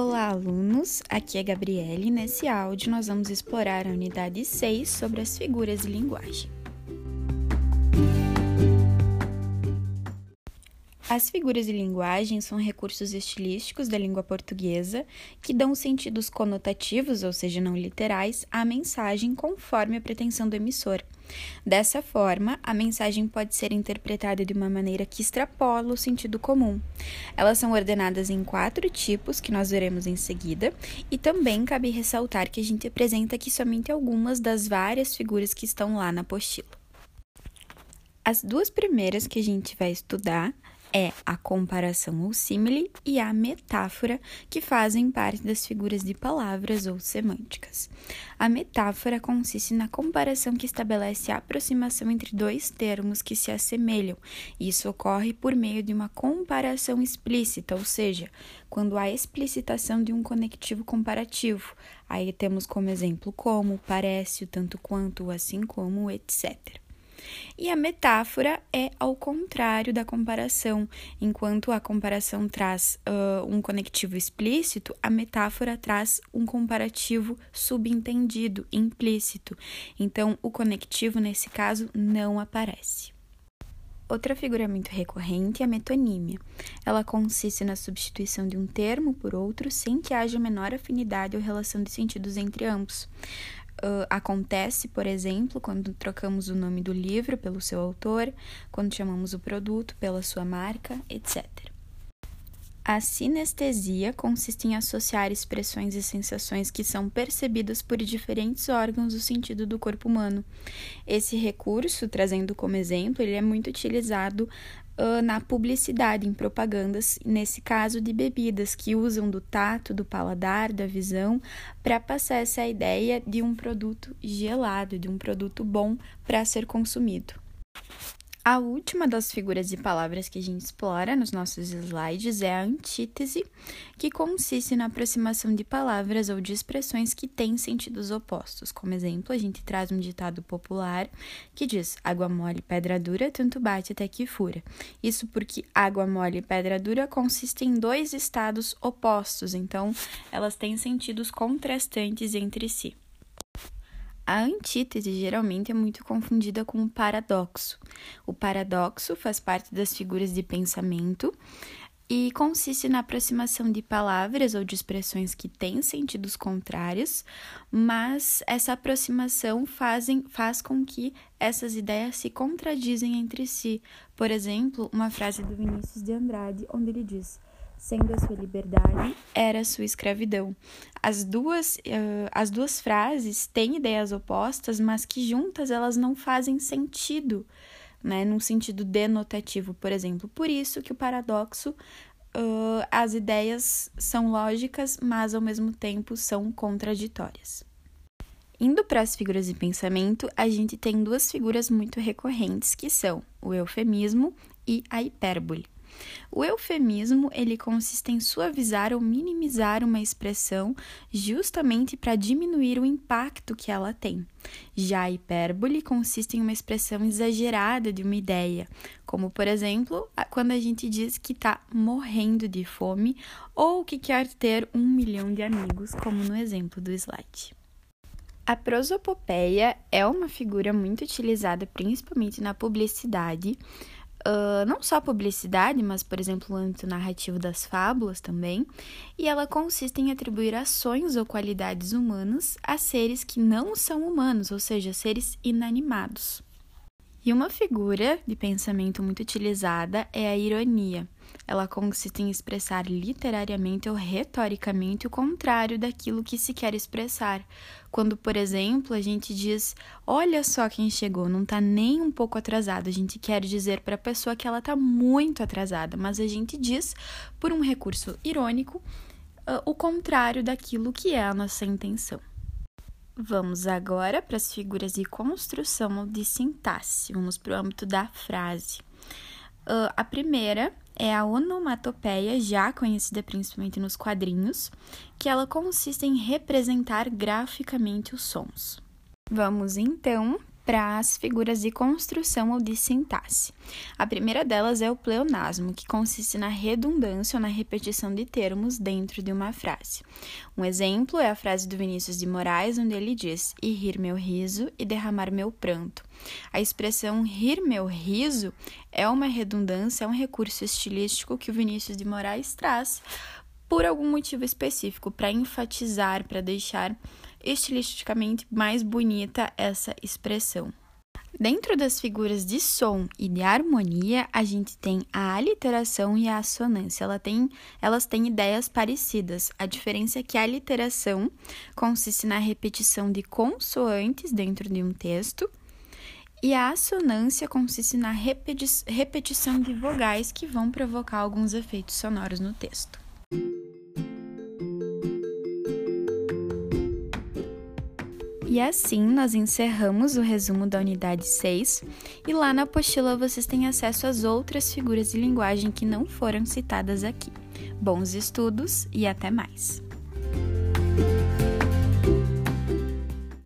Olá, alunos! Aqui é Gabriele e nesse áudio nós vamos explorar a unidade 6 sobre as figuras de linguagem. As figuras de linguagem são recursos estilísticos da língua portuguesa que dão sentidos conotativos, ou seja, não literais, à mensagem conforme a pretensão do emissor. Dessa forma, a mensagem pode ser interpretada de uma maneira que extrapola o sentido comum. Elas são ordenadas em quatro tipos, que nós veremos em seguida, e também cabe ressaltar que a gente apresenta aqui somente algumas das várias figuras que estão lá na apostila. As duas primeiras que a gente vai estudar é a comparação ou símile e a metáfora, que fazem parte das figuras de palavras ou semânticas. A metáfora consiste na comparação que estabelece a aproximação entre dois termos que se assemelham. Isso ocorre por meio de uma comparação explícita, ou seja, quando há explicitação de um conectivo comparativo. Aí temos como exemplo como, parece, o tanto quanto, assim como, etc. E a metáfora é ao contrário da comparação. Enquanto a comparação traz uh, um conectivo explícito, a metáfora traz um comparativo subentendido, implícito. Então, o conectivo, nesse caso, não aparece. Outra figura muito recorrente é a metonímia. Ela consiste na substituição de um termo por outro sem que haja menor afinidade ou relação de sentidos entre ambos. Uh, acontece, por exemplo, quando trocamos o nome do livro pelo seu autor, quando chamamos o produto pela sua marca, etc. A sinestesia consiste em associar expressões e sensações que são percebidas por diferentes órgãos do sentido do corpo humano. Esse recurso, trazendo como exemplo, ele é muito utilizado uh, na publicidade, em propagandas, nesse caso de bebidas, que usam do tato, do paladar, da visão, para passar essa ideia de um produto gelado, de um produto bom para ser consumido. A última das figuras de palavras que a gente explora nos nossos slides é a antítese, que consiste na aproximação de palavras ou de expressões que têm sentidos opostos. Como exemplo, a gente traz um ditado popular que diz: água mole, pedra dura, tanto bate até que fura. Isso porque água mole e pedra dura consistem em dois estados opostos, então elas têm sentidos contrastantes entre si. A antítese geralmente é muito confundida com o paradoxo. O paradoxo faz parte das figuras de pensamento e consiste na aproximação de palavras ou de expressões que têm sentidos contrários, mas essa aproximação fazem, faz com que essas ideias se contradizem entre si. Por exemplo, uma frase do Vinícius de Andrade, onde ele diz: sendo a sua liberdade, era a sua escravidão. As duas, uh, as duas frases têm ideias opostas, mas que juntas elas não fazem sentido, né, num sentido denotativo, por exemplo. Por isso que o paradoxo, uh, as ideias são lógicas, mas ao mesmo tempo são contraditórias. Indo para as figuras de pensamento, a gente tem duas figuras muito recorrentes que são o eufemismo e a hipérbole. O eufemismo, ele consiste em suavizar ou minimizar uma expressão justamente para diminuir o impacto que ela tem. Já a hipérbole consiste em uma expressão exagerada de uma ideia, como por exemplo, quando a gente diz que está morrendo de fome ou que quer ter um milhão de amigos, como no exemplo do slide. A prosopopeia é uma figura muito utilizada principalmente na publicidade, uh, não só publicidade, mas, por exemplo, o âmbito narrativo das fábulas também, e ela consiste em atribuir ações ou qualidades humanas a seres que não são humanos, ou seja, seres inanimados. E uma figura de pensamento muito utilizada é a ironia. Ela consiste em expressar literariamente ou retoricamente o contrário daquilo que se quer expressar. Quando, por exemplo, a gente diz: Olha só quem chegou, não está nem um pouco atrasado. A gente quer dizer para a pessoa que ela está muito atrasada, mas a gente diz, por um recurso irônico, uh, o contrário daquilo que é a nossa intenção. Vamos agora para as figuras de construção de sintaxe. Vamos para o âmbito da frase. Uh, a primeira é a onomatopeia, já conhecida principalmente nos quadrinhos, que ela consiste em representar graficamente os sons. Vamos então para as figuras de construção ou de sintaxe. A primeira delas é o pleonasmo, que consiste na redundância ou na repetição de termos dentro de uma frase. Um exemplo é a frase do Vinícius de Moraes, onde ele diz: "E rir meu riso e derramar meu pranto". A expressão rir meu riso é uma redundância, é um recurso estilístico que o Vinícius de Moraes traz por algum motivo específico, para enfatizar, para deixar estilisticamente mais bonita essa expressão. Dentro das figuras de som e de harmonia, a gente tem a aliteração e a assonância. Ela tem, elas têm ideias parecidas. A diferença é que a aliteração consiste na repetição de consoantes dentro de um texto e a assonância consiste na repeti repetição de vogais que vão provocar alguns efeitos sonoros no texto. E assim nós encerramos o resumo da unidade 6, e lá na apostila vocês têm acesso às outras figuras de linguagem que não foram citadas aqui. Bons estudos e até mais!